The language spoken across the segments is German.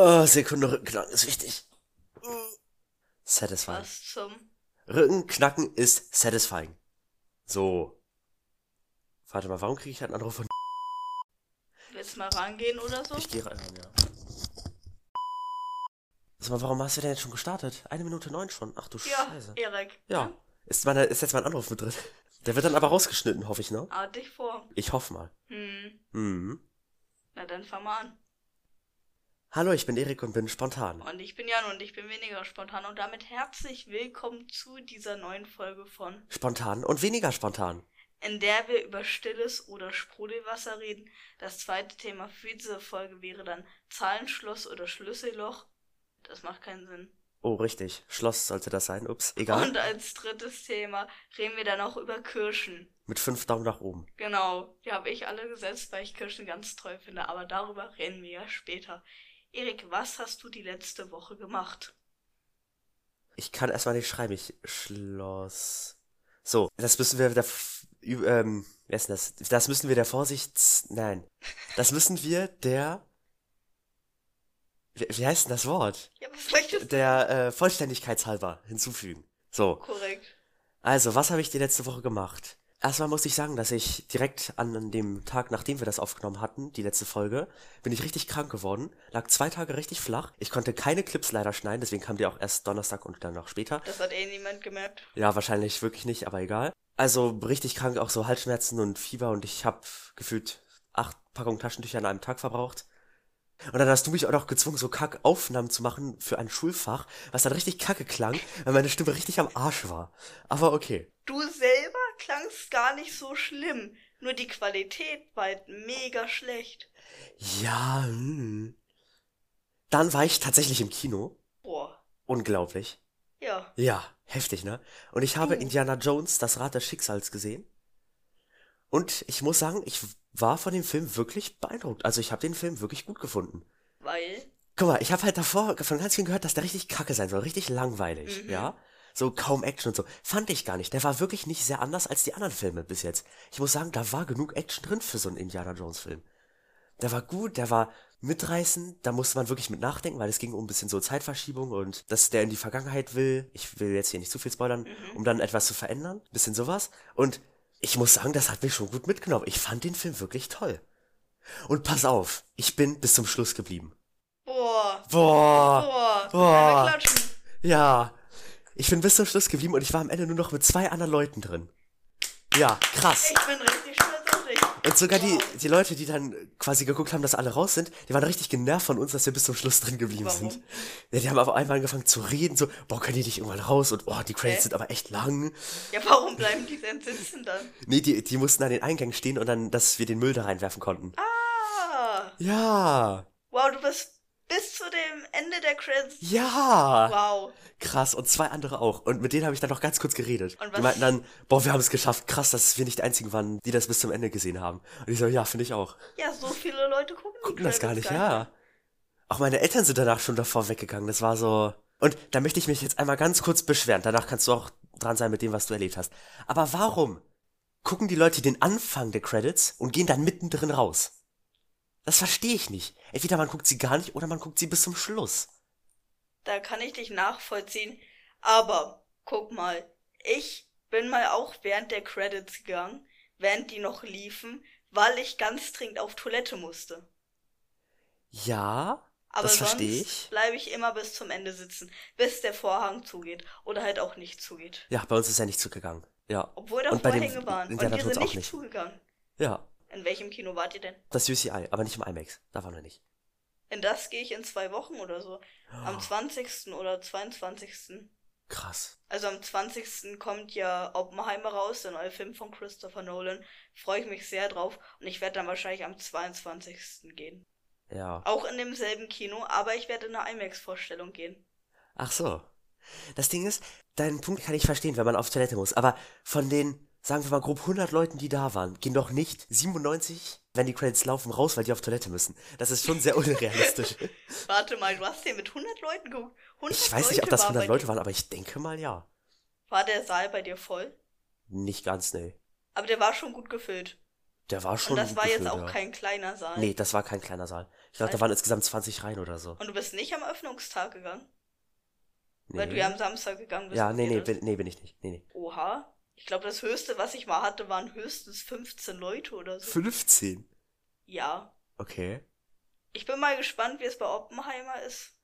Oh, Sekunde, Rückenknacken ist wichtig. Satisfying. Was zum? Rückenknacken ist satisfying. So. Warte mal, warum kriege ich einen Anruf von... Willst du mal rangehen oder so? Ich gehe rein, ja. Sag mal, warum hast du denn jetzt schon gestartet? Eine Minute neun schon. Ach du Ja, Scheiße. Erik. Ja. Ist, meine, ist jetzt mein Anruf mit drin. Der wird dann aber rausgeschnitten, hoffe ich, ne? Ah, dich vor. Ich hoffe mal. Hm. Mhm. Na dann fang mal an. Hallo, ich bin Erik und bin spontan. Und ich bin Jan und ich bin weniger spontan und damit herzlich willkommen zu dieser neuen Folge von, Spontan und weniger spontan. in der wir über stilles oder Sprudelwasser reden. Das zweite Thema für diese Folge wäre dann Zahlenschloss oder Schlüsselloch. Das macht keinen Sinn. Oh, richtig. Schloss sollte das sein. Ups, egal. Und als drittes Thema reden wir dann auch über Kirschen. Mit fünf Daumen nach oben. Genau, die habe ich alle gesetzt, weil ich Kirschen ganz toll finde, aber darüber reden wir ja später. Erik, was hast du die letzte Woche gemacht? Ich kann erstmal nicht schreiben. Ich Schloss. So, das müssen wir der, ähm, wer ist denn das? Das müssen wir der Vorsichts, nein. Das müssen wir der, wie, wie heißt denn das Wort? Ja, du? Der, äh, Vollständigkeitshalber hinzufügen. So. Korrekt. Also, was habe ich die letzte Woche gemacht? Erstmal muss ich sagen, dass ich direkt an dem Tag, nachdem wir das aufgenommen hatten, die letzte Folge, bin ich richtig krank geworden, lag zwei Tage richtig flach. Ich konnte keine Clips leider schneiden, deswegen kam die auch erst Donnerstag und dann noch später. Das hat eh niemand gemerkt. Ja, wahrscheinlich wirklich nicht, aber egal. Also richtig krank, auch so Halsschmerzen und Fieber und ich habe gefühlt acht Packungen Taschentücher an einem Tag verbraucht. Und dann hast du mich auch noch gezwungen, so Kackaufnahmen zu machen für ein Schulfach, was dann richtig kacke klang, weil meine Stimme richtig am Arsch war. Aber okay. Du selber klangst gar nicht so schlimm. Nur die Qualität war halt mega schlecht. Ja, hm. Dann war ich tatsächlich im Kino. Boah. Unglaublich. Ja. Ja, heftig, ne? Und ich habe Du. Indiana Jones, das Rad des Schicksals gesehen. Und ich muss sagen, ich war von dem Film wirklich beeindruckt. Also ich habe den Film wirklich gut gefunden. Weil. Guck mal, ich habe halt davor von ganz vielen gehört, dass der richtig kacke sein soll, richtig langweilig, Mhm. ja? So kaum Action und so. Fand ich gar nicht. Der war wirklich nicht sehr anders als die anderen Filme bis jetzt. Ich muss sagen, da war genug Action drin für so einen Indiana Jones Film. Der war gut, der war mitreißend, da musste man wirklich mit nachdenken, weil es ging um ein bisschen so Zeitverschiebung und dass der in die Vergangenheit will. Ich will jetzt hier nicht zu viel spoilern, Mhm. um dann etwas zu verändern. Bisschen sowas. Und ich muss sagen, das hat mich schon gut mitgenommen. Ich fand den Film wirklich toll. Und pass auf, ich bin bis zum Schluss geblieben. Boah. Boah. Boah. Boah. Ja. Ich bin bis zum Schluss geblieben und ich war am Ende nur noch mit zwei anderen Leuten drin. Ja, krass. Ich bin richtig stolz auf dich. Und sogar die, Wow. die Leute, die dann quasi geguckt haben, dass alle raus sind, die waren richtig genervt von uns, dass wir bis zum Schluss drin geblieben Warum? sind. Ja, die haben auf einmal angefangen zu reden, so, boah, können die nicht irgendwann raus? Und, oh, die Credits Hä? sind aber echt lang. Ja, warum bleiben die denn sitzen dann? Nee, die, die mussten an den Eingang stehen und dann, dass wir den Müll da reinwerfen konnten. Ah. Ja. Wow, du bist bis zu dem Ende der Credits. Ja. Wow. Krass, und zwei andere auch. Und mit denen habe ich dann noch ganz kurz geredet. Und die was- meinten dann, boah, wir haben es geschafft. Krass, dass wir nicht die einzigen waren, die das bis zum Ende gesehen haben. Und ich so, ja, finde ich auch. Ja, so viele Leute gucken, die Gucken das gar Credits nicht, ja. Auch meine Eltern sind danach schon davor weggegangen. Das war so. Und da möchte ich mich jetzt einmal ganz kurz beschweren. Danach kannst du auch dran sein mit dem, was du erlebt hast. Aber warum gucken die Leute den Anfang der Credits und gehen dann mittendrin raus? Das verstehe ich nicht. Entweder man guckt sie gar nicht oder man guckt sie bis zum Schluss. Da kann ich dich nachvollziehen. Aber, guck mal, ich bin mal auch während der Credits gegangen, während die noch liefen, weil ich ganz dringend auf Toilette musste. Ja, Aber das sonst verstehe ich. bleibe ich immer bis zum Ende sitzen, bis der Vorhang zugeht oder halt auch nicht zugeht. Ja, bei uns ist er nicht zugegangen. Ja. Obwohl da dem Vorhänge waren. Und Jones sind nicht, nicht. zugegangen. Ja. In welchem Kino wart ihr denn? Das UCI, aber nicht im IMAX. Da waren wir nicht. In das gehe ich in zwei Wochen oder so. Am 20. oder 22. Krass. Also am 20. kommt ja Oppenheimer raus, der neue Film von Christopher Nolan. Freue ich mich sehr drauf. Und ich werde dann wahrscheinlich am 22. gehen. Ja. Auch in demselben Kino, aber ich werde in eine IMAX-Vorstellung gehen. Ach so. Das Ding ist, deinen Punkt kann ich verstehen, wenn man auf Toilette muss. Aber von den, sagen wir mal, grob 100 Leuten, die da waren, gehen doch nicht 97, wenn die Credits laufen, raus, weil die auf Toilette müssen. Das ist schon sehr unrealistisch. Warte mal, du hast hier mit 100 Leuten geguckt. 100 ich weiß nicht, ob das war 100 bei Leute dir. waren, aber ich denke mal ja. War der Saal bei dir voll? Nicht ganz, nee. Aber der war schon gut gefüllt. Der war schon Und das war jetzt gefüllt, auch ja. kein kleiner Saal. Nee, das war kein kleiner Saal. Ich glaube, da waren insgesamt 20 Reihen oder so. Und du bist nicht am Öffnungstag gegangen? Nee. Weil du ja am Samstag gegangen bist. ja, nee, nee, bin, nee, bin ich nicht. Nee, nee. Oha. Ich glaube, das höchste, was ich mal hatte, waren höchstens 15 Leute oder so. 15? Ja. Okay. Ich bin mal gespannt, wie es bei Oppenheimer ist.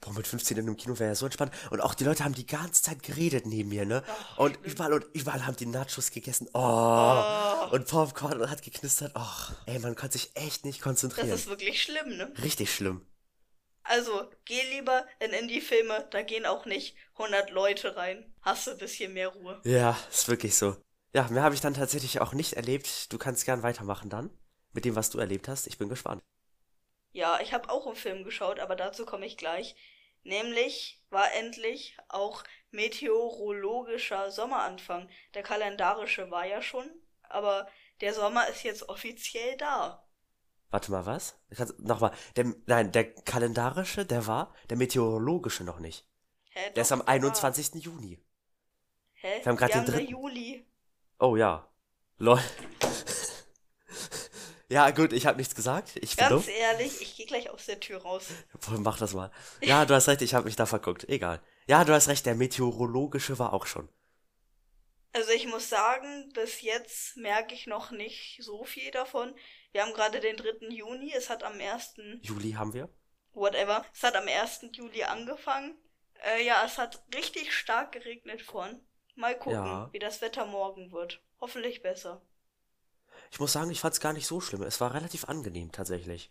Boah, mit 15 in einem Kino wäre ja so entspannt. Und auch die Leute haben die ganze Zeit geredet neben mir, ne? Ach, und schlimm. überall und überall haben die Nachos gegessen. Oh. Oh. Und Popcorn hat geknistert. Oh. Ey, man konnte sich echt nicht Das konzentrieren. ist wirklich schlimm, ne? Richtig schlimm. Also, geh lieber in Indie-Filme, da gehen auch nicht 100 Leute rein. Hast du ein bisschen mehr Ruhe. Ja, ist wirklich so. Ja, mehr habe ich dann tatsächlich auch nicht erlebt. Du kannst gern weitermachen dann. Mit dem, was du erlebt hast. Ich bin gespannt. Ja, ich habe auch einen Film geschaut, aber dazu komme ich gleich. Nämlich war endlich auch meteorologischer Sommeranfang. Der kalendarische war ja schon, aber der Sommer ist jetzt offiziell da. Warte mal, was? Nochmal. Der, nein, der kalendarische, der war, der meteorologische noch nicht. Hä, Der ist doch, am war. 21. Juni. Hä? Wir haben grad den da dritten. Juli. Oh ja. Lol. ja, gut, ich habe nichts gesagt. Ich Ganz dumm. ehrlich, ich gehe gleich aus der Tür raus. Mach das mal. Ja, du hast recht, ich habe mich da verguckt. Egal. Ja, du hast recht, der meteorologische war auch schon. Also ich muss sagen, bis jetzt merke ich noch nicht so viel davon. Wir haben gerade den 3. Juni, es hat am 1. Juli haben wir. whatever, es hat am 1. Juli angefangen. Äh, ja, es hat richtig stark geregnet vorhin. Mal gucken, Ja. wie das Wetter morgen wird. Hoffentlich besser. Ich muss sagen, ich fand's gar nicht so schlimm. Es war relativ angenehm tatsächlich.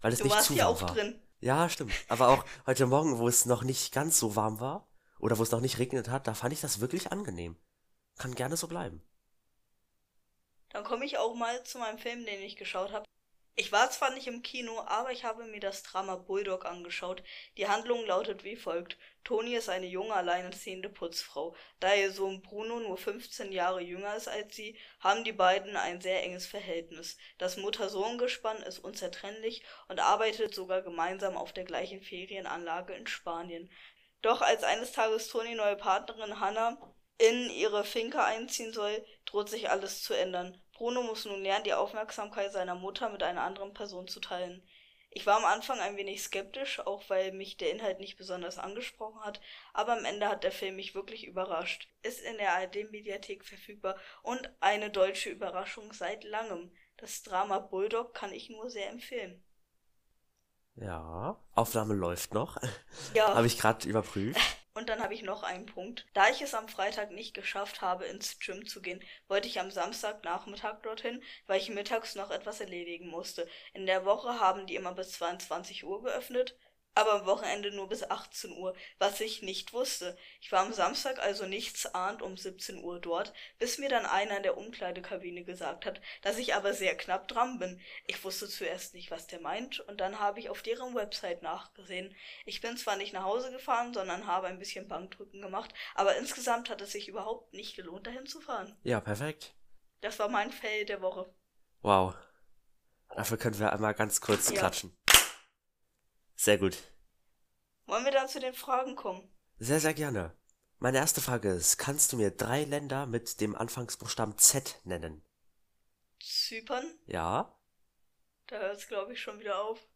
Weil es Du nicht zu warm war. drin. Ja, stimmt. Aber auch heute Morgen, wo es noch nicht ganz so warm war, oder wo es noch nicht regnet hat, da fand ich das wirklich angenehm. Kann gerne so bleiben. Dann komme ich auch mal zu meinem Film, den ich geschaut habe. Ich war zwar nicht im Kino, aber ich habe mir das Drama Bulldog angeschaut. Die Handlung lautet wie folgt. Toni ist eine junge, alleinerziehende Putzfrau. Da ihr Sohn Bruno nur 15 Jahre jünger ist als sie, haben die beiden ein sehr enges Verhältnis. Das Mutter-Sohn-Gespann ist unzertrennlich und arbeitet sogar gemeinsam auf der gleichen Ferienanlage in Spanien. Doch als eines Tages Toni neue Partnerin Hannah in ihre Finca einziehen soll, droht sich alles zu ändern. Bruno muss nun lernen, die Aufmerksamkeit seiner Mutter mit einer anderen Person zu teilen. Ich war am Anfang ein wenig skeptisch, auch weil mich der Inhalt nicht besonders angesprochen hat, aber am Ende hat der Film mich wirklich überrascht. Ist in der ARD-Mediathek verfügbar und eine deutsche Überraschung seit langem. Das Drama Bulldog kann ich nur sehr empfehlen. Ja, Aufnahme läuft noch. Ja. Habe ich gerade überprüft. Und dann habe ich noch einen Punkt. Da ich es am Freitag nicht geschafft habe, ins Gym zu gehen, wollte ich am Samstagnachmittag dorthin, weil ich mittags noch etwas erledigen musste. In der Woche haben die immer bis 22 Uhr geöffnet, aber am Wochenende nur bis 18 Uhr, was ich nicht wusste. Ich war am Samstag also nichtsahnd um 17 Uhr dort, bis mir dann einer in der Umkleidekabine gesagt hat, dass ich aber sehr knapp dran bin. Ich wusste zuerst nicht, was der meint, und dann habe ich auf deren Website nachgesehen. Ich bin zwar nicht nach Hause gefahren, sondern habe ein bisschen Bankdrücken gemacht, aber insgesamt hat es sich überhaupt nicht gelohnt, dahin zu fahren. Ja, perfekt. Das war mein Fail der Woche. Wow. Dafür können wir einmal ganz kurz Ja. klatschen. Sehr gut. Wollen wir dann zu den Fragen kommen? Sehr, sehr gerne. Meine erste Frage ist, kannst du mir drei Länder mit dem Anfangsbuchstaben Z nennen? Zypern? Ja? Da hört es, glaube ich, schon wieder auf.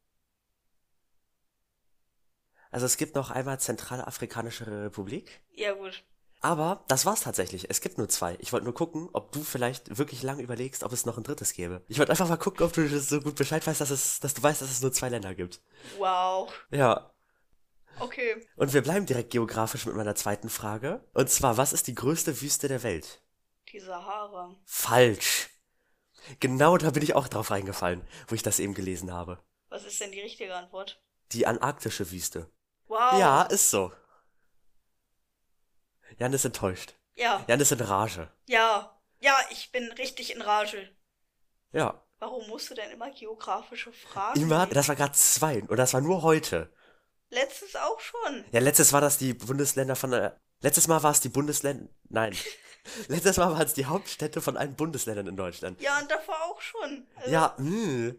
Also es gibt noch einmal Zentralafrikanische Republik. Ja, gut. Aber das war's tatsächlich. Es gibt nur zwei. Ich wollte nur gucken, ob du vielleicht wirklich lange überlegst, ob es noch ein drittes gäbe. Ich wollte einfach mal gucken, ob du so gut Bescheid weißt, dass es, dass du weißt, dass es nur zwei Länder gibt. Wow. Ja. Okay. Und wir bleiben direkt geografisch mit meiner zweiten Frage. Und zwar, was ist die größte Wüste der Welt? Die Sahara. Falsch. Genau da bin ich auch drauf reingefallen, wo ich das eben gelesen habe. Was ist denn die richtige Antwort? Die antarktische Wüste. Wow. Ja, ist so. Jan ist enttäuscht. Ja. Jan ist in Rage. Ja. Ja, ich bin richtig in Rage. Ja. Warum musst du denn immer geografische Fragen? Immer, das war gerade zwei. Und das war nur heute. Letztes auch schon. Ja, letztes war das die Bundesländer von der. Letztes Mal war es die Bundesländer. Nein. letztes Mal waren es die Hauptstädte von allen Bundesländern in Deutschland. Ja, und davor auch schon. Also, Ja, mh.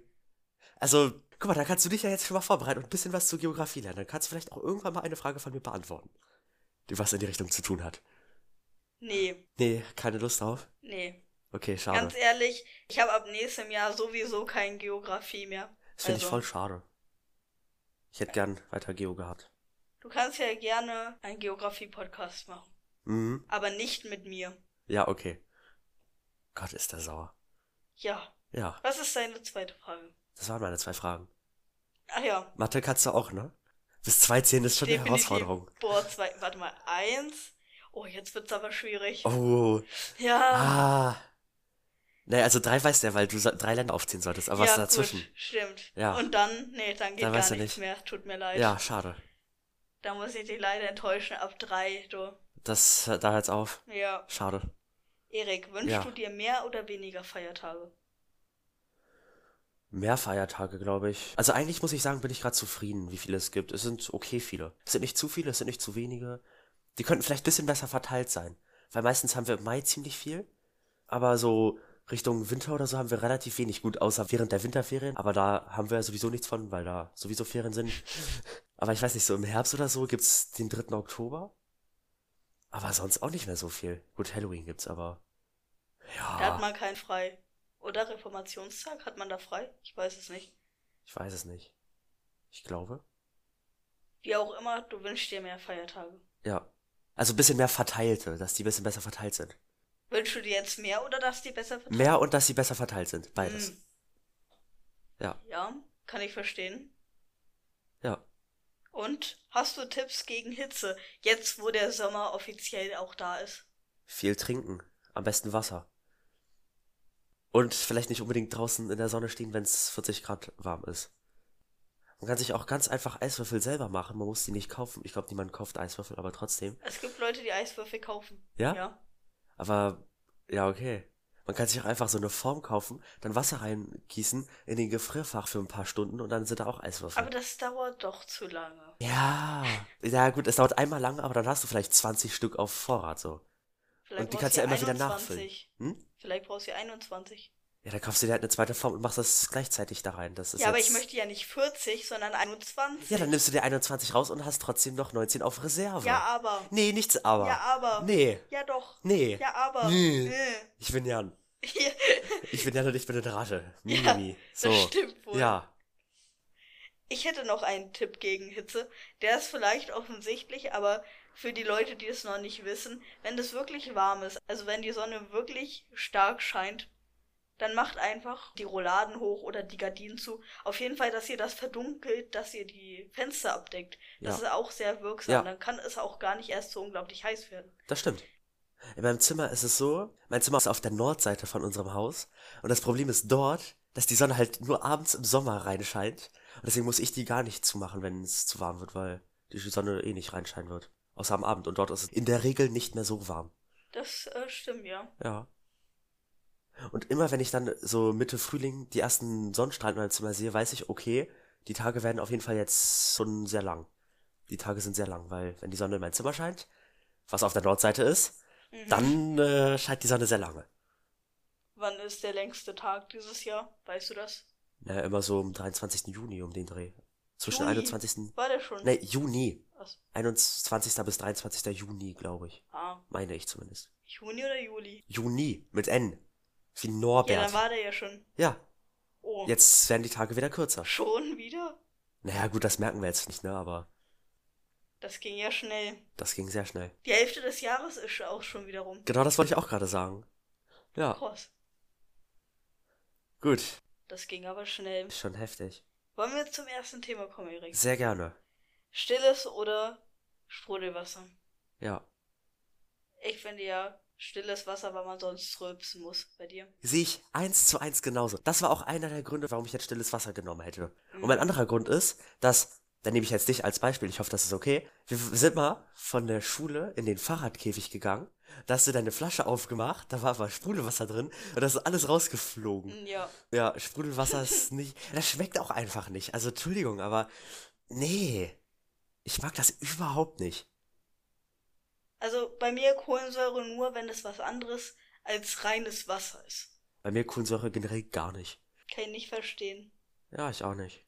Also, guck mal, da kannst du dich ja jetzt schon mal vorbereiten und ein bisschen was zur Geografie lernen. Dann kannst du vielleicht auch irgendwann mal eine Frage von mir beantworten. Die was in die Richtung zu tun hat. Nee, Nee, keine Lust drauf. nee. Okay, schade. Ganz ehrlich, ich habe ab nächstem Jahr sowieso kein Geografie mehr. Das finde ich also- voll schade. Ich hätte gern weiter Geo gehabt. Du kannst ja gerne einen Geografie-Podcast machen. Mhm. Aber nicht mit mir. Ja, okay. Gott, ist der sauer. Ja. Ja, Was ist deine zweite Frage? das waren meine zwei Fragen. Ach ja. Mathe kannst du auch, ne? Bis zwei zehn ist schon eine Definitiv. Herausforderung. Boah, zwei. Warte mal. Eins. Oh, jetzt wird's aber schwierig. Oh, Ja. ah. Naja, also drei weiß der, weil du drei Länder aufziehen solltest, aber was ja, dazwischen? Gut, stimmt. Ja. Und dann, nee, dann geht Dann gar nichts nicht. mehr. Tut mir leid. Ja, schade. Da muss ich dich leider enttäuschen. Ab drei, du. Das, da hört's auf. Ja. Schade. Erik, wünschst Ja. du dir mehr oder weniger Feiertage? Mehr Feiertage, glaube ich. Also eigentlich muss ich sagen, bin ich gerade zufrieden, wie viele es gibt. Es sind okay viele. Es sind nicht zu viele, es sind nicht zu wenige. Die könnten vielleicht ein bisschen besser verteilt sein. Weil meistens haben wir im Mai ziemlich viel. Aber so Richtung Winter oder so haben wir relativ wenig. Gut, außer während der Winterferien. Aber da haben wir sowieso nichts von, weil da sowieso Ferien sind. Aber ich weiß nicht, so im Herbst oder so gibt's den 3. Oktober. Aber sonst auch nicht mehr so viel. Gut, Halloween gibt's aber. Da Ja, hat man keinen frei. Oder Reformationstag? Hat man da frei? Ich weiß es nicht. ich weiß es nicht. Ich glaube. Wie auch immer, du wünschst dir mehr Feiertage. Ja. Also ein bisschen mehr verteilte, dass die ein bisschen besser verteilt sind. Wünschst du dir jetzt mehr oder dass die besser verteilt Mehr und dass sie besser verteilt sind. Beides. Hm. Ja. Ja, kann ich verstehen. Ja. Und hast du Tipps gegen Hitze, jetzt wo der Sommer offiziell auch da ist? Viel trinken. Am besten Wasser. Und vielleicht nicht unbedingt draußen in der Sonne stehen, wenn es 40 Grad warm ist. Man kann sich auch ganz einfach Eiswürfel selber machen. Man muss die nicht kaufen. Ich glaube, niemand kauft Eiswürfel, aber trotzdem. Es gibt Leute, die Eiswürfel kaufen. Ja? Ja. Aber, ja, okay. Man kann sich auch einfach so eine Form kaufen, dann Wasser reingießen in den Gefrierfach für ein paar Stunden und dann sind da auch Eiswürfel. Aber das dauert doch zu lange. Ja. Ja, gut, es dauert einmal lang, aber dann hast du vielleicht 20 Stück auf Vorrat so. Vielleicht Und die kannst du ja immer wieder 21. nachfüllen. Hm? Vielleicht brauchst du 21. Ja, dann kaufst du dir halt eine zweite Form und machst das gleichzeitig da rein. Das ist Ja, aber ich möchte ja nicht 40, sondern 21. Ja, dann nimmst du dir 21 raus und hast trotzdem noch 19 auf Reserve. Ja, aber. Nee, nichts aber. Ja, aber. Nee. Ja, doch. Nee. Ja, aber. Nee. Äh. Ich bin Jan. Ja, Ich bin Jan und ich bin eine Ratte. Ja, Mimimi. das so. stimmt wohl. Ja. Ich hätte noch einen Tipp gegen Hitze. Der ist vielleicht offensichtlich, aber für die Leute, die es noch nicht wissen, wenn es wirklich warm ist, also wenn die Sonne wirklich stark scheint, dann macht einfach die Rolladen hoch oder die Gardinen zu. Auf jeden Fall, dass ihr das verdunkelt, dass ihr die Fenster abdeckt. Das Ja. ist auch sehr wirksam. Ja. Dann kann es auch gar nicht erst so unglaublich heiß werden. Das stimmt. In meinem Zimmer ist es so, mein Zimmer ist auf der Nordseite von unserem Haus und das Problem ist dort, dass die Sonne halt nur abends im Sommer reinscheint und deswegen muss ich die gar nicht zumachen, wenn es zu warm wird, weil die Sonne eh nicht reinscheinen wird. Außer am Abend und dort ist es in der Regel nicht mehr so warm. Das äh, stimmt, ja. Ja. Und immer wenn ich dann so Mitte Frühling die ersten Sonnenstrahlen in meinem Zimmer sehe, weiß ich, okay, die Tage werden auf jeden Fall jetzt schon sehr lang. Die Tage sind sehr lang, weil wenn die Sonne in mein Zimmer scheint, was auf der Nordseite ist, Mhm. dann äh, scheint die Sonne sehr lange. Wann ist der längste Tag dieses Jahr? Weißt du das? Ja, immer so am 23. Juni um den Dreh. Zwischen Juni? 21. War der schon? Ne, Juni. Was? 21. bis 23. Juni, glaube ich. Ah, Meine ich zumindest. Juni oder Juli? Juni mit N. Wie Ja, Norbert. dann war der ja schon. Ja, Oh. jetzt werden die Tage wieder kürzer. Schon wieder? Naja, gut, das merken wir jetzt nicht, ne, aber Das ging ja schnell. das ging sehr schnell. Die Hälfte des Jahres ist auch schon wieder rum. Genau das wollte ich auch gerade sagen. Ja, Krass. gut. Das ging aber schnell. Ist schon heftig. Wollen wir zum ersten Thema kommen, Erik? Sehr gerne. Stilles oder Sprudelwasser? Ja. Ich finde ja stilles Wasser, weil man sonst rülpsen muss. Bei dir? Sehe ich eins zu eins genauso. Das war auch einer der Gründe, warum ich jetzt stilles Wasser genommen hätte. Mhm. Und ein anderer Grund ist, dass, dann nehme ich jetzt dich als Beispiel, ich hoffe, das ist okay. Wir sind mal von der Schule in den Fahrradkäfig gegangen. Da hast du deine Flasche aufgemacht, da war aber Sprudelwasser drin und das ist alles rausgeflogen. Ja. Ja, Sprudelwasser ist nicht, das schmeckt auch einfach nicht. Also, Entschuldigung, aber, nee. Ich mag das überhaupt nicht. Also bei mir Kohlensäure nur, wenn es was anderes als reines Wasser ist. Bei mir Kohlensäure generell gar nicht. Kann ich nicht verstehen. Ja, ich auch nicht.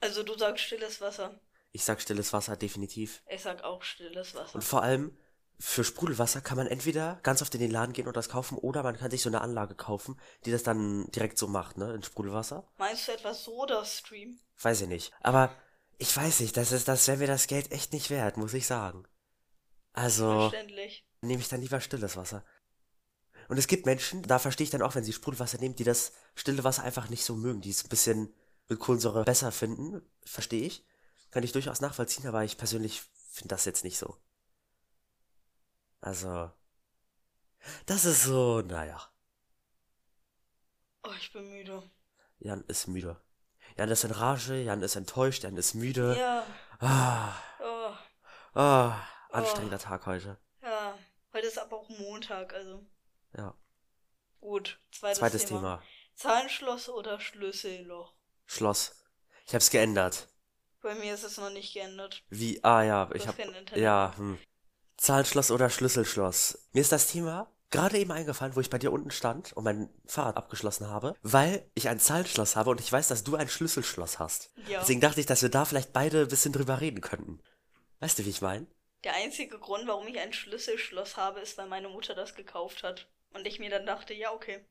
Also du sagst stilles Wasser. Ich sag stilles Wasser definitiv. Ich sag auch stilles Wasser. Und vor allem, für Sprudelwasser kann man entweder ganz oft in den Laden gehen und das kaufen oder man kann sich so eine Anlage kaufen, die das dann direkt so macht, ne, in Sprudelwasser. Meinst du etwas Soda-Stream? Weiß ich nicht. Aber ich weiß nicht, das ist, das wäre mir das Geld echt nicht wert, muss ich sagen. Also nehme ich dann lieber stilles Wasser. Und es gibt Menschen, da verstehe ich dann auch, wenn sie Sprudelwasser nehmen, die das stille Wasser einfach nicht so mögen, die es ein bisschen mit Kohlensäure besser finden, verstehe ich. Kann ich durchaus nachvollziehen, aber ich persönlich finde das jetzt nicht so. Also, das ist so, naja. Oh, ich bin müde. Jan ist müde. Jan ist in Rage, Jan ist enttäuscht, Jan ist müde. Ja. Ah, Oh, ah, anstrengender Tag heute. ja. Heute ist aber auch Montag, also. Ja. Gut. Zweites, Zweites Thema. Thema. Zahnschloss oder Schlüsselloch? Schloss. Ich hab's geändert. Bei mir ist es noch nicht geändert. Wie, ah ja, ich hab, ja, hm. Zahlenschloss oder Schlüsselschloss. Mir ist das Thema gerade eben eingefallen, wo ich bei dir unten stand und mein Fahrrad abgeschlossen habe, weil ich ein Zahlenschloss habe und ich weiß, dass du ein Schlüsselschloss hast. Ja. Deswegen dachte ich, dass wir da vielleicht beide ein bisschen drüber reden könnten. Weißt du, wie ich meine? Der einzige Grund, warum ich ein Schlüsselschloss habe, ist, weil meine Mutter das gekauft hat. Und ich mir dann dachte, ja, okay.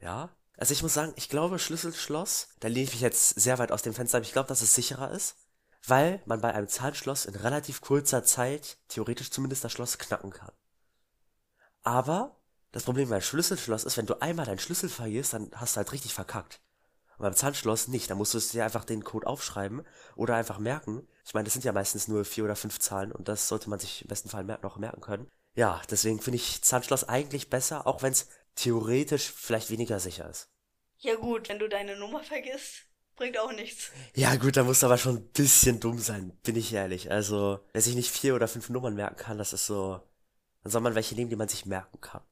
Ja. Also ich muss sagen, ich glaube Schlüsselschloss, da lehne ich jetzt sehr weit aus dem Fenster, aber ich glaube, dass es sicherer ist, weil man bei einem Zahlenschloss in relativ kurzer Zeit, theoretisch zumindest, das Schloss knacken kann. Aber das Problem beim Schlüsselschloss ist, wenn du einmal deinen Schlüssel verlierst, dann hast du halt richtig verkackt. Und beim Zahnschloss nicht, da musst du es dir einfach den Code aufschreiben oder einfach merken. Ich meine, das sind ja meistens nur vier oder fünf Zahlen und das sollte man sich im besten Fall mer noch merken können. Ja, deswegen finde ich Zahnschloss eigentlich besser, auch wenn es theoretisch vielleicht weniger sicher ist. Ja gut, wenn du deine Nummer vergisst, bringt auch nichts. Ja gut, da musst du aber schon ein bisschen dumm sein, bin ich ehrlich. Also, wer sich nicht vier oder fünf Nummern merken kann, das ist so. Dann soll man welche nehmen, die man sich merken kann.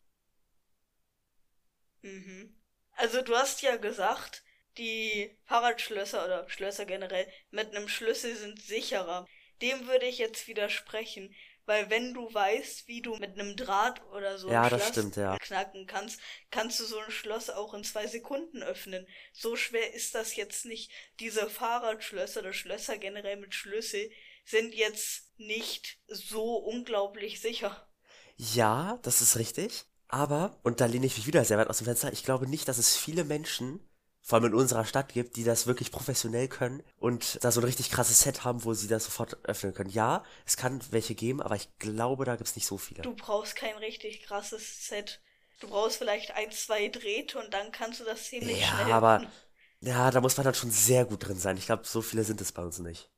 Mhm. Also du hast ja gesagt, die Fahrradschlösser oder Schlösser generell mit einem Schlüssel sind sicherer. Dem würde ich jetzt widersprechen, weil wenn du weißt, wie du mit einem Draht oder so Ja, ein das Schloss stimmt, ja. knacken kannst, kannst du so ein Schloss auch in zwei Sekunden öffnen. So schwer ist das jetzt nicht. Diese Fahrradschlösser oder Schlösser generell mit Schlüssel sind jetzt nicht so unglaublich sicher. Ja, das ist richtig. Aber, und da lehne ich mich wieder sehr weit aus dem Fenster, ich glaube nicht, dass es viele Menschen, vor allem in unserer Stadt gibt, die das wirklich professionell können und da so ein richtig krasses Set haben, wo sie das sofort öffnen können. Ja, es kann welche geben, aber ich glaube, da gibt's nicht so viele. Du brauchst kein richtig krasses Set. Du brauchst vielleicht ein, zwei Drähte und dann kannst du das ziemlich Ja, schnell aber öffnen. ja, da muss man dann schon sehr gut drin sein. Ich glaube, so viele sind es bei uns nicht.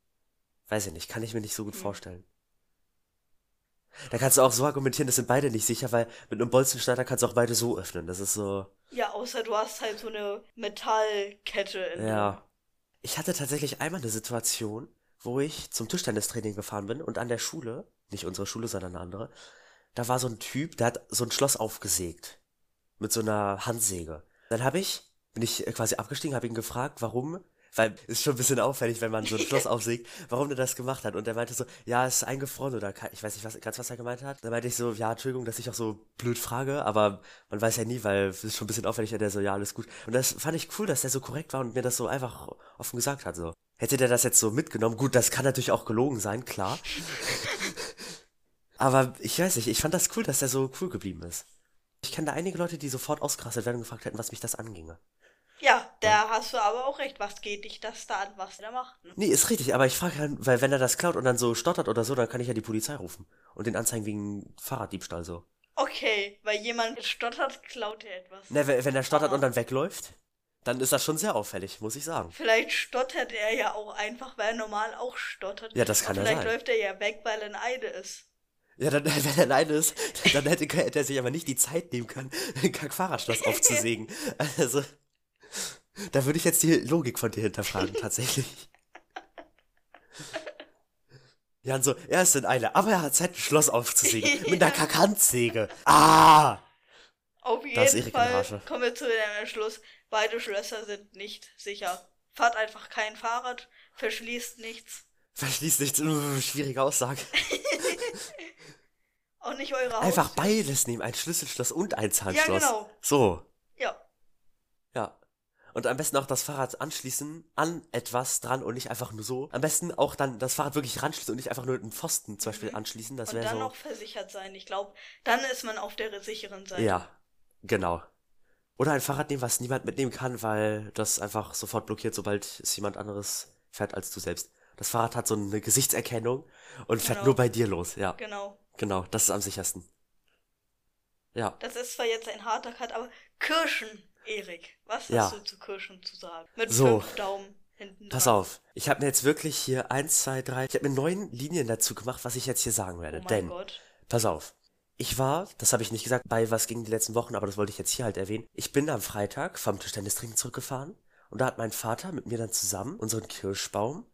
Weiß ich nicht, kann ich mir nicht so gut Hm. vorstellen. Da kannst du auch so argumentieren, das sind beide nicht sicher, weil mit einem Bolzenschneider kannst du auch beide so öffnen. Das ist so, Ja, außer du hast halt so eine Metallkette in ja. Ich hatte tatsächlich einmal eine Situation, wo ich zum Tischtennistraining gefahren bin und an der Schule, nicht unsere Schule, sondern eine andere, da war so ein Typ, der hat so ein Schloss aufgesägt. Mit so einer Handsäge. Dann habe ich, bin ich quasi abgestiegen, habe ihn gefragt, warum, weil ist schon ein bisschen auffällig, wenn man so ein Schloss aufsägt, warum der das gemacht hat. Und er meinte so, ja, es ist eingefroren oder ich weiß nicht was, ganz was er gemeint hat. Dann meinte ich so, ja, Entschuldigung, dass ich auch so blöd frage, aber man weiß ja nie, weil es ist schon ein bisschen auffällig, und der so, ja, alles gut. Und das fand ich cool, dass der so korrekt war und mir das so einfach offen gesagt hat, so. Hätte der das jetzt so mitgenommen, gut, das kann natürlich auch gelogen sein, klar. Aber ich weiß nicht, ich fand das cool, dass der so cool geblieben ist. Ich kenne da einige Leute, die sofort ausgerastet werden und gefragt hätten, was mich das anginge. Ja, da hast du aber auch recht. Was geht dich das da an, was der macht? Ne? Nee, ist richtig, aber ich frage halt, weil wenn er das klaut und dann so stottert oder so, dann kann ich ja die Polizei rufen und den anzeigen wegen Fahrraddiebstahl so. Okay, weil jemand stottert, klaut er etwas. Ne, wenn wenn er stottert Aha. und dann wegläuft, dann ist das schon sehr auffällig, muss ich sagen. Vielleicht stottert er ja auch einfach, weil er normal auch stottert. Ja, das kann Und ja vielleicht sein. läuft er ja weg, weil er ein Eide ist. Ja, dann, wenn er alleine ist, dann hätte, hätte er sich aber nicht die Zeit nehmen können, ein Kack-Fahrradschloss aufzusägen. Also, da würde ich jetzt die Logik von dir hinterfragen, tatsächlich. Jan so, er ist in Eile, aber er hat Zeit, ein Schloss aufzusägen. Mit einer Kackhandsäge. Ah! Auf jeden Fall kommen wir zu dem Entschluss, beide Schlösser sind nicht sicher. Fahrt einfach kein Fahrrad, verschließt nichts. Verschließt nicht, uh, schwierige Aussage. Auch nicht eure Einfach Haustür. beides nehmen, ein Schlüsselschloss und ein Zahnschloss. genau. So, Ja. ja. Und am besten auch das Fahrrad anschließen an etwas dran und nicht einfach nur so. Am besten auch dann das Fahrrad wirklich ranschließen und nicht einfach nur einen Pfosten zum Beispiel anschließen. Das Und dann so. noch versichert sein. Ich glaube, dann ist man auf der sicheren Seite. Ja, genau. Oder ein Fahrrad nehmen, was niemand mitnehmen kann, weil das einfach sofort blockiert, sobald es jemand anderes fährt als du selbst. Das Fahrrad hat so eine Gesichtserkennung und fährt Genau. nur bei dir los. Ja, Genau. genau. Das ist am sichersten. Ja. Das ist zwar jetzt ein harter Cut, aber Kirschen, Erik. Was Ja. hast du zu Kirschen zu sagen? Mit So. fünf Daumen hinten Pass dran. auf. Ich habe mir jetzt wirklich hier eins, zwei, drei. Ich habe mir neun Linien dazu gemacht, was ich jetzt hier sagen werde. Oh Denn, Gott. pass auf. Ich war, das habe ich nicht gesagt, bei was ging die letzten Wochen, aber das wollte ich jetzt hier halt erwähnen. Ich bin am Freitag vom Tischtennistraining zurückgefahren und da hat mein Vater mit mir dann zusammen unseren Kirschbaum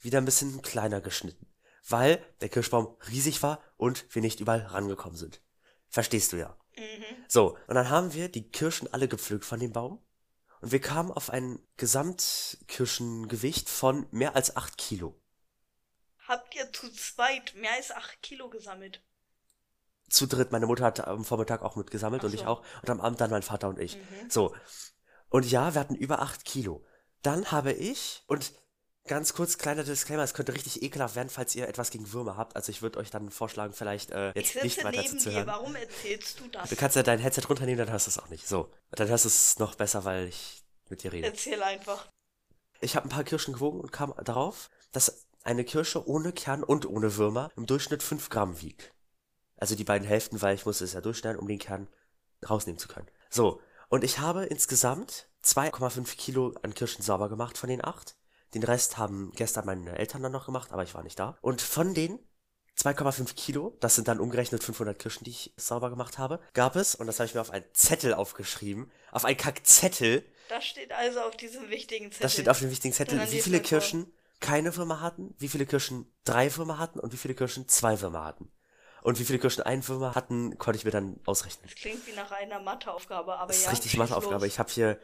wieder ein bisschen kleiner geschnitten, weil der Kirschbaum riesig war und wir nicht überall rangekommen sind. Verstehst du ja. Mhm. So, und dann haben wir die Kirschen alle gepflückt von dem Baum und wir kamen auf ein Gesamtkirschengewicht von mehr als 8 Kilo. Habt ihr zu zweit mehr als acht Kilo gesammelt? Zu dritt, meine Mutter hat am Vormittag auch mitgesammelt Ach und ich so. auch und am Abend dann mein Vater und ich. Mhm. So, und ja, wir hatten über 8 Kilo. Dann habe ich, und ganz kurz, kleiner Disclaimer, es könnte richtig ekelhaft werden, falls ihr etwas gegen Würmer habt. Also ich würde euch dann vorschlagen, vielleicht äh, Ich jetzt nicht sitze weiter neben dir. zuzuhören. Warum erzählst du das? Du kannst ja dein Headset runternehmen, dann hörst du es auch nicht. So, dann hörst du es noch besser, weil ich mit dir rede. Erzähl einfach. Ich habe ein paar Kirschen gewogen und kam darauf, dass eine Kirsche ohne Kern und ohne Würmer im Durchschnitt 5 Gramm wiegt. Also die beiden Hälften, weil ich musste es ja durchschneiden, um den Kern rausnehmen zu können. So, und ich habe insgesamt 2,5 Kilo an Kirschen sauber gemacht von den acht. Den Rest haben gestern meine Eltern dann noch gemacht, aber ich war nicht da. Und von den 2,5 Kilo, das sind dann umgerechnet 500 Kirschen, die ich sauber gemacht habe, gab es, und das habe ich mir auf einen Zettel aufgeschrieben, auf einen Kackzettel, Das steht also auf diesem wichtigen Zettel. da steht auf dem wichtigen Zettel, wie viele vor. Kirschen keine Würmer hatten, wie viele Kirschen drei Würmer hatten und wie viele Kirschen zwei Würmer hatten. Und wie viele Kirschen ein Würmer hatten, konnte ich mir dann ausrechnen. Das klingt wie nach einer Matheaufgabe, aber Das ist ja. richtig schieß Matheaufgabe. Ich habe hier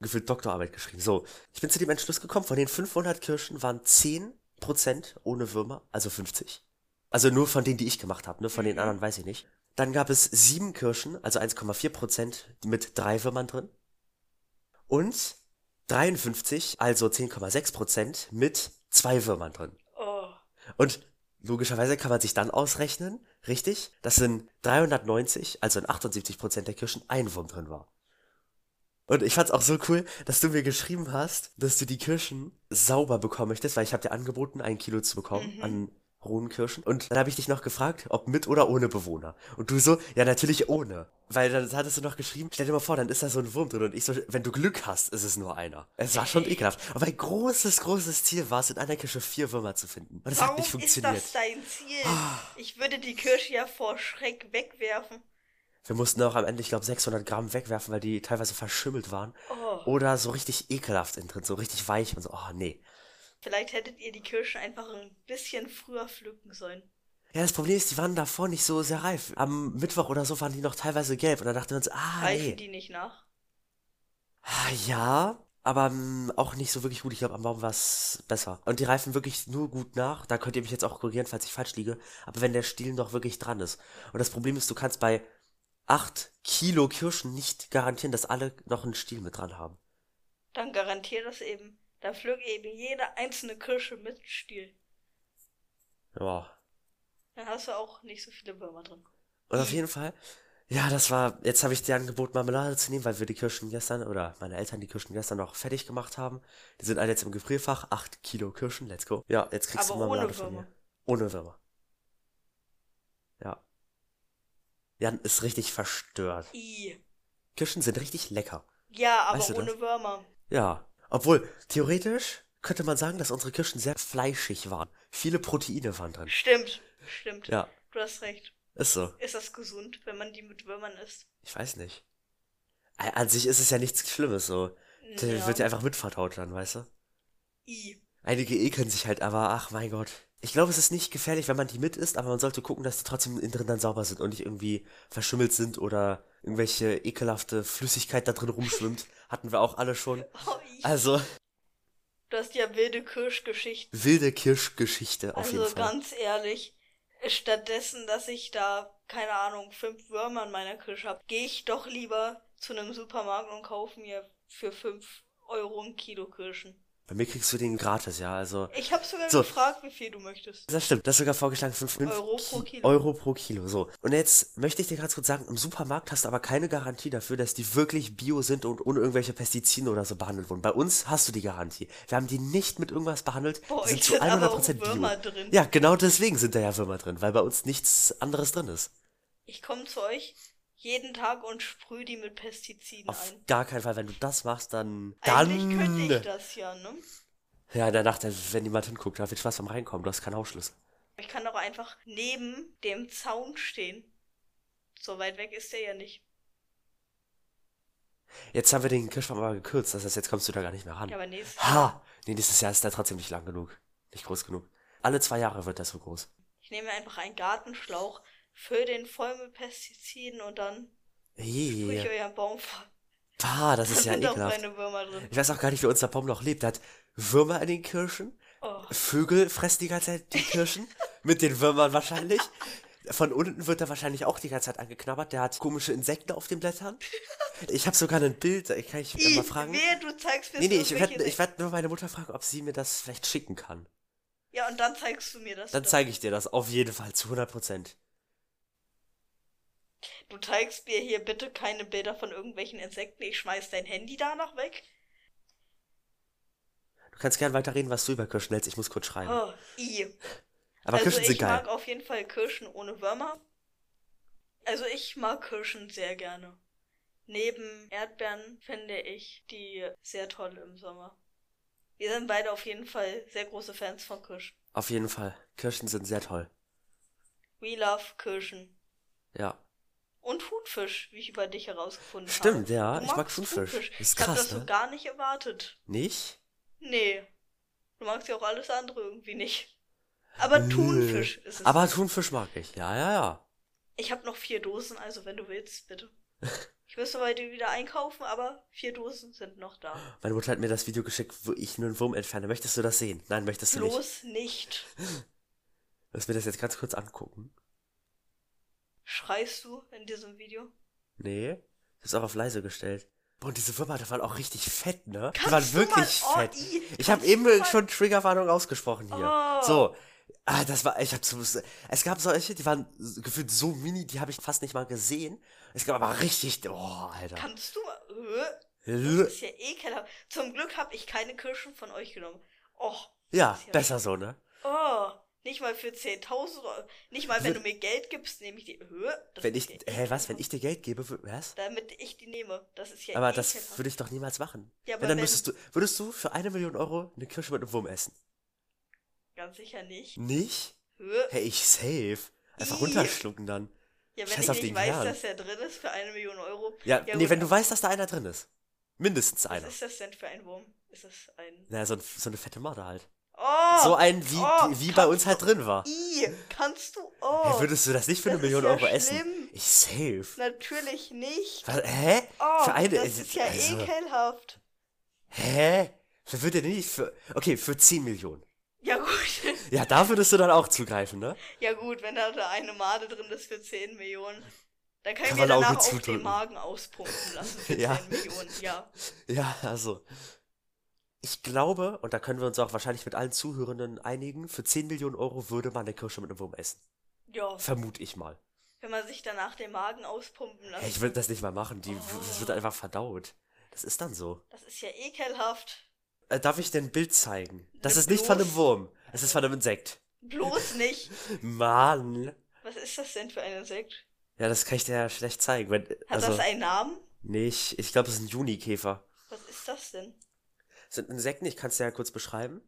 gefühlt Doktorarbeit geschrieben. So, ich bin zu dem Entschluss gekommen, von den 500 Kirschen waren 10% ohne Würmer, also 50. Also nur von denen, die ich gemacht habe, ne? Von den Mhm. anderen weiß ich nicht. Dann gab es sieben Kirschen, also 1,4% mit drei Würmern drin. Und 53, also 10,6% mit zwei Würmern drin. Oh. Und logischerweise kann man sich dann ausrechnen, richtig, dass in 390, also in 78% der Kirschen ein Wurm drin war. Und ich fand's auch so cool, dass du mir geschrieben hast, dass du die Kirschen sauber bekommen möchtest, weil ich habe dir angeboten, ein Kilo zu bekommen Mhm. an rohen Kirschen. Und dann habe ich dich noch gefragt, ob mit oder ohne Bewohner. Und du so, ja natürlich ohne. Weil dann hattest du noch geschrieben, stell dir mal vor, dann ist da so ein Wurm drin. Und ich so, wenn du Glück hast, ist es nur einer. Es war schon ekelhaft. Aber ein großes, großes Ziel war es, in einer Kirsche vier Würmer zu finden. Und es hat Warum nicht ist funktioniert. das dein Ziel? Ah. Ich würde die Kirsche ja vor Schreck wegwerfen. Wir mussten auch am Ende, ich glaube, 600 Gramm wegwerfen, weil die teilweise verschimmelt waren. Oh. Oder so richtig ekelhaft innen drin, so richtig weich und so, oh nee. Vielleicht hättet ihr die Kirschen einfach ein bisschen früher pflücken sollen. Ja, das Problem ist, die waren davor nicht so sehr reif. Am Mittwoch oder so waren die noch teilweise gelb und dann dachten wir uns, ah, Reifen nee. die nicht nach? Ah, ja, aber mm, auch nicht so wirklich gut. Ich glaube, am Baum war es besser. Und die reifen wirklich nur gut nach. Da könnt ihr mich jetzt auch korrigieren, falls ich falsch liege. Aber wenn der Stiel noch wirklich dran ist. Und das Problem ist, du kannst bei 8 Kilo Kirschen nicht garantieren, dass alle noch einen Stiel mit dran haben. Dann garantier das eben. Dann pflück eben jede einzelne Kirsche mit Stiel. Ja. Dann hast du auch nicht so viele Würmer drin. Und auf jeden Fall, ja, das war, jetzt habe ich dir angeboten, Marmelade zu nehmen, weil wir die Kirschen gestern, oder meine Eltern die Kirschen gestern noch fertig gemacht haben. Die sind alle jetzt im Gefrierfach, 8 Kilo Kirschen, let's go. Ja, jetzt kriegst Aber du Marmelade ohne von Würmer. mir. Ohne Würmer. Ja. Jan ist richtig verstört. I. Kirschen sind richtig lecker. Ja, aber Weißt du ohne das? Würmer. Ja. Obwohl, theoretisch könnte man sagen, dass unsere Kirschen sehr fleischig waren. Viele Proteine waren drin. Stimmt. Stimmt. Ja, Du hast recht. ist so. Ist das gesund, wenn man die mit Würmern isst? Ich weiß nicht. An sich ist es ja nichts Schlimmes so. Der Ja. wird ja einfach mitverdaut dann, weißt du? I. Einige ekeln sich halt, aber ach mein Gott. Ich glaube, es ist nicht gefährlich, wenn man die mit isst, aber man sollte gucken, dass die trotzdem innen drin dann sauber sind und nicht irgendwie verschimmelt sind oder irgendwelche ekelhafte Flüssigkeit da drin rumschwimmt. Hatten wir auch alle schon. Oh. Also, Du hast ja wilde Kirschgeschichten. wilde Kirschgeschichte auf Also jeden Fall. ganz ehrlich, stattdessen, dass ich da, keine Ahnung, fünf Würmer in meiner Kirsche habe, gehe ich doch lieber zu einem Supermarkt und kaufe mir für fünf Euro ein Kilo Kirschen. Bei mir kriegst du den gratis, ja, also. Ich habe sogar So. gefragt, wie viel du möchtest. Das stimmt, das ist sogar vorgeschlagen 5 Euro pro Kilo. Euro pro Kilo. So. Und jetzt möchte ich dir ganz kurz sagen, im Supermarkt hast du aber keine Garantie dafür, dass die wirklich bio sind und ohne irgendwelche Pestizide oder so behandelt wurden. Bei uns hast du die Garantie. Wir haben die nicht mit irgendwas behandelt. Bei die sind zu sind aber 100% auch Würmer bio. drin. Ja, genau deswegen sind da ja Würmer drin, weil bei uns nichts anderes drin ist. Ich komme zu euch jeden Tag und sprühe die mit Pestiziden Auf ein. gar keinen Fall, wenn du das machst, dann. Eigentlich dann. könnte ich das ja, ne? Ja, in der Nacht, wenn niemand hinguckt, da viel Spaß beim Reinkommen. Du hast keinen Hausschlüssel. Ich kann doch einfach neben dem Zaun stehen. So weit weg ist der ja nicht. Jetzt haben wir den Kirschbaum aber gekürzt, das heißt, jetzt kommst du da gar nicht mehr ran. Ja, aber nächstes Ha! Nee, nächstes Jahr ist der trotzdem nicht lang genug. Nicht groß genug. Alle zwei Jahre wird der so groß. Ich nehme einfach einen Gartenschlauch, fülle den voll mit Pestiziden und dann sprühe ich euren Baum voll. bah, das Da ist ja ekelhaft. Ich weiß auch gar nicht, wie unser Baum noch lebt. Der hat Würmer in den Kirschen. Oh. Vögel fressen die ganze Zeit die Kirschen. mit den Würmern wahrscheinlich. Von unten wird er wahrscheinlich auch die ganze Zeit angeknabbert. Der hat komische Insekten auf den Blättern. Ich habe sogar ein Bild, da kann ich mal fragen. wehe, du zeigst mir Nee, nee, ich werde ich werd nur meine Mutter fragen, ob sie mir das vielleicht schicken kann. Ja, und dann zeigst du mir das. Dann zeige ich dir das auf jeden Fall zu 100 Prozent. Du zeigst mir hier bitte keine Bilder von irgendwelchen Insekten. Ich schmeiß dein Handy danach weg. Du kannst gern weiterreden, was du über Kirschen hältst. Ich muss kurz schreiben. Oh, i. Aber also Kirschen sind ich geil. mag auf jeden Fall Kirschen ohne Würmer. Also ich mag Kirschen sehr gerne. Neben Erdbeeren finde ich die sehr toll im Sommer. Wir sind beide auf jeden Fall sehr große Fans von Kirschen. Auf jeden Fall. Kirschen sind sehr toll. We love Kirschen. Ja. Und Thunfisch, wie ich über dich herausgefunden Stimmt, habe. ja, Du ich mag magst Thunfisch. Ist ich krass, das so ne? gar nicht erwartet. Nicht? Nee. Du magst ja auch alles andere irgendwie nicht. Aber Nö. Thunfisch ist es. Aber Thunfisch mag ich. Ja, ja, ja. Ich habe noch vier Dosen, also wenn du willst, bitte. Ich müsste bei dir wieder einkaufen, aber vier Dosen sind noch da. Meine Mutter hat mir das Video geschickt, wo ich nur einen Wurm entferne. Möchtest du das sehen? Nein, möchtest du nicht. Bloß nicht. Lass mir das jetzt ganz kurz angucken. Schreist du in diesem Video? Nee. Ich hab's auch auf leise gestellt. Boah, und diese Würmer, die waren auch richtig fett, ne? die Kannst waren du wirklich mal- oh, fett. i, ich habe eben mal- schon Triggerwarnung ausgesprochen hier. Oh. So. Ah, das war, ich hab so, es gab solche, die waren gefühlt so mini, die habe ich fast nicht mal gesehen. Es gab aber richtig, oh, Alter. Kannst du mal. Äh, Das ist ja ekelhaft. Zum Glück habe ich keine Kirschen von euch genommen. Och. Ja, ja- besser so, ne? Oh. Nicht mal für 10.000 Euro. Nicht mal, wenn du mir Geld gibst, nehme ich die. Das Wenn ich, ja hä, was, wenn ich dir Geld gebe, was? Damit ich die nehme. Das ist ja Aber das würde ich doch niemals machen. Ja, aber wenn, dann wenn- müsstest du, würdest du für eine Million Euro eine Kirsche mit einem Wurm essen? Ganz sicher nicht. Nicht? Äh. Hey, ich safe. Einfach Ih. runterschlucken dann. Ja, wenn Scheiß ich nicht weiß, Kern. dass der drin ist für eine Million Euro. Ja, nee, gut, wenn du weißt, dass da einer drin ist. Mindestens Was einer. ist das denn für ein Wurm? Ist das ein. Na, so, ein, so eine fette Morde halt. Oh! so ein, wie, oh, wie bei uns halt drin war. I, kannst du. Oh! Hey, würdest du das nicht für eine das ist Million ja Euro essen? schlimm. Ich safe. Natürlich nicht. Was, hä? Oh, für eine. das ist ja also, ekelhaft. Hä? Wer würde denn nicht für. Okay, für 10 Millionen. Ja, gut. Ja, da würdest du dann auch zugreifen, ne? ja, gut, wenn da eine Made drin ist für 10 Millionen. Dann kann, Kann ich mir auch danach gut auch den. Magen auspumpen lassen für Ja. 10 Millionen. Ja. Ja, also. Ich glaube, und da können wir uns auch wahrscheinlich mit allen Zuhörenden einigen, für 10 Millionen Euro würde man eine Kirsche mit einem Wurm essen. Ja. Vermute ich mal. Wenn man sich danach den Magen auspumpen lässt. Hey, ich würde das nicht mal machen. Die, Oh. Das wird einfach verdaut. Das ist dann so. Das ist ja ekelhaft. Äh, darf ich dir ein Bild zeigen? Das Ne, ist nicht von einem bloß. Wurm. Es ist von einem Insekt. Bloß nicht. Mann. Was ist das denn für ein Insekt? Ja, das kann ich dir ja schlecht zeigen. Wenn, Hat also, das einen Namen? nicht. Ich glaube, das ist ein Junikäfer. Was ist das denn? Sind Insekten, ich kann es dir ja kurz beschreiben.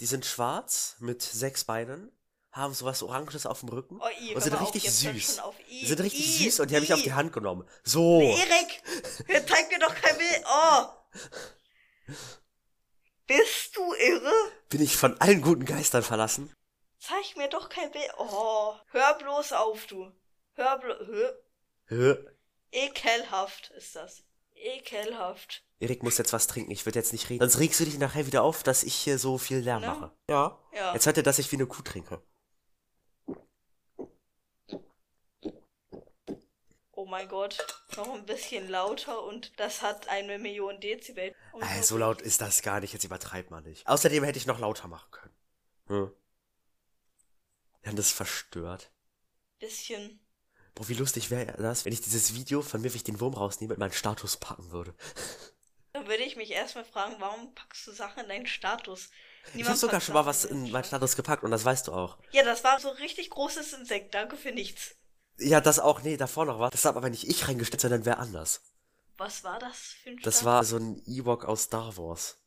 Die sind schwarz mit sechs Beinen, haben sowas Oranges auf dem Rücken Oh, i, und hör sind auf, richtig hör süß. auf. I, Die sind richtig i, süß und die habe ich auf die Hand genommen. So. Erik, jetzt zeig mir doch kein Bild. Oh. Bist du irre? Bin ich von allen guten Geistern verlassen? Zeig mir doch kein Bild. Oh, hör bloß auf, du. Hör bloß. Hör. Hä? Ekelhaft ist das. Ekelhaft. Erik muss jetzt was trinken, ich würde jetzt nicht reden. Sonst regst du dich nachher wieder auf, dass ich hier so viel Lärm Ne? mache. Ja. Ja. Jetzt hört ihr, dass ich wie eine Kuh trinke. Oh mein Gott, noch ein bisschen lauter und das hat eine Million Dezibel. Ey, so laut ist das gar nicht, jetzt übertreibt man nicht. Außerdem hätte ich noch lauter machen können. Hm. Wir haben das verstört. Bisschen. Boah, wie lustig wäre das, wenn ich dieses Video von mir, wie ich den Wurm rausnehme, in meinen Status packen würde. Dann würde ich mich erstmal fragen, warum packst du Sachen in deinen Status? Niemand ich habe sogar schon mal was in meinen Status gepackt und das weißt du auch. Ja, das war so ein richtig großes Insekt. Danke für nichts. Ja, das auch. Nee, davor noch was. Das hat aber nicht ich reingestellt, sondern wer anders. Was war das für ein Das war so ein Ewok aus Star Wars.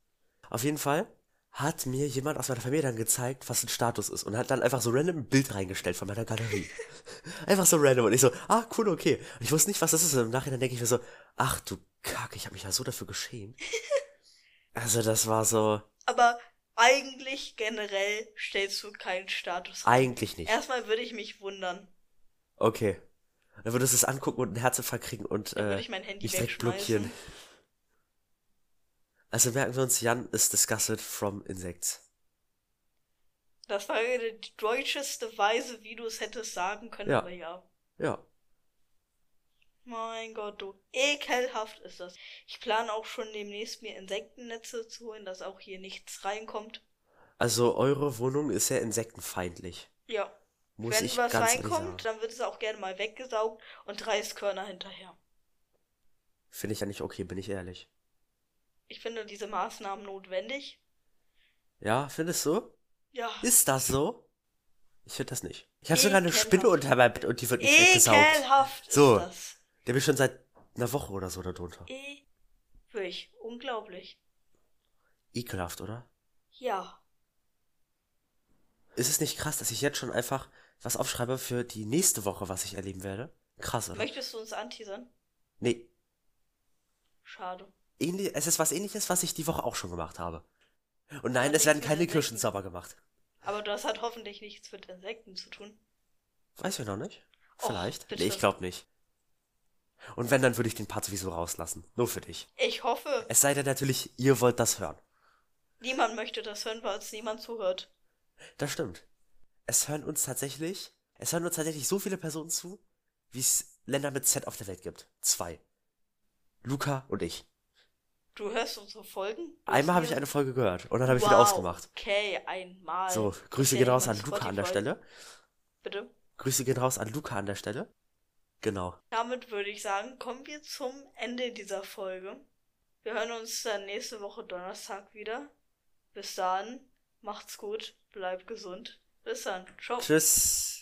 Auf jeden Fall hat mir jemand aus meiner Familie dann gezeigt, was ein Status ist und hat dann einfach so random ein Bild reingestellt von meiner Galerie. einfach so random und ich so, ah, cool, okay. Und ich wusste nicht, was das ist und im Nachhinein denke ich mir so, ach du Kacke, ich habe mich ja so dafür geschämt. also das war so. Aber eigentlich generell stellst du keinen Status. Eigentlich nicht. Erstmal würde ich mich wundern. Okay. Dann würdest du es angucken und einen Herzinfarkt kriegen und dann äh, ich mein Handy mich direkt blockieren. Also merken wir uns, Jan ist disgusted from insects. Das war die deutscheste Weise, wie du es hättest sagen können, ja. aber ja. Ja. Mein Gott, du. Ekelhaft ist das. Ich plane auch schon demnächst mir Insektennetze zu holen, dass auch hier nichts reinkommt. Also eure Wohnung ist ja insektenfeindlich. Ja. Muss Wenn was reinkommt, dann wird es auch gerne mal weggesaugt und Reiskörner hinterher. Finde ich ja nicht okay, bin ich ehrlich. Ich finde diese Maßnahmen notwendig. Ja, findest du? Ja. Ist das so? Ich finde das nicht. Ich habe sogar eine Spinne unter meinem Bett und die wird nicht weggesaugt. Ekelhaft so. ist das. Der bin schon seit einer Woche oder so da drunter. Wirklich, unglaublich. Ekelhaft, oder? Ja. Ist es nicht krass, dass ich jetzt schon einfach was aufschreibe für die nächste Woche, was ich erleben werde? Krass, oder? Möchtest du uns anteasern? Nee. Schade. Ähnlich, es ist was ähnliches, was ich die Woche auch schon gemacht habe. Und nein, es werden keine Kirschenzauber gemacht. Aber das hat hoffentlich nichts mit Insekten zu tun. Weiß ich noch nicht. Vielleicht. Och, nee, ich glaube nicht. Und wenn, dann würde ich den Part sowieso rauslassen. Nur für dich. Ich hoffe. Es sei denn natürlich, ihr wollt das hören. Niemand möchte das hören, weil es niemand zuhört. Das stimmt. Es hören uns tatsächlich, es hören uns tatsächlich so viele Personen zu, wie es Länder mit Z auf der Welt gibt. Zwei. Luca und ich. Du hörst unsere Folgen? Einmal habe ich eine Folge gehört und dann habe ich wow. wieder ausgemacht. Okay, einmal. So, Grüße okay, gehen raus an Luca an der Stelle. Bitte? Grüße gehen raus an Luca an der Stelle. Genau. Damit würde ich sagen, kommen wir zum Ende dieser Folge. Wir hören uns dann nächste Woche Donnerstag wieder. Bis dann, macht's gut, bleibt gesund. Bis dann. Ciao. Tschüss.